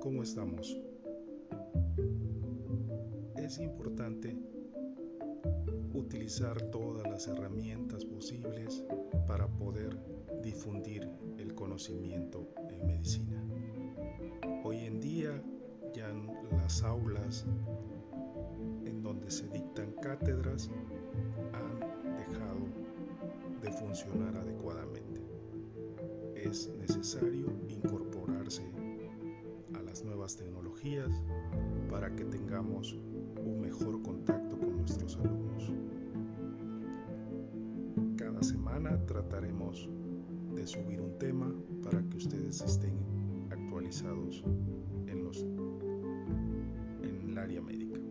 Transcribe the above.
¿Cómo estamos? Es importante utilizar todas las herramientas posibles para poder difundir el conocimiento en medicina. Hoy en día ya las aulas en donde se dictan cátedras han dejado de funcionar adecuadamente. Es necesario nuevas tecnologías para que tengamos un mejor contacto con nuestros alumnos. Cada semana trataremos de subir un tema para que ustedes estén actualizados en, los, en el área médica.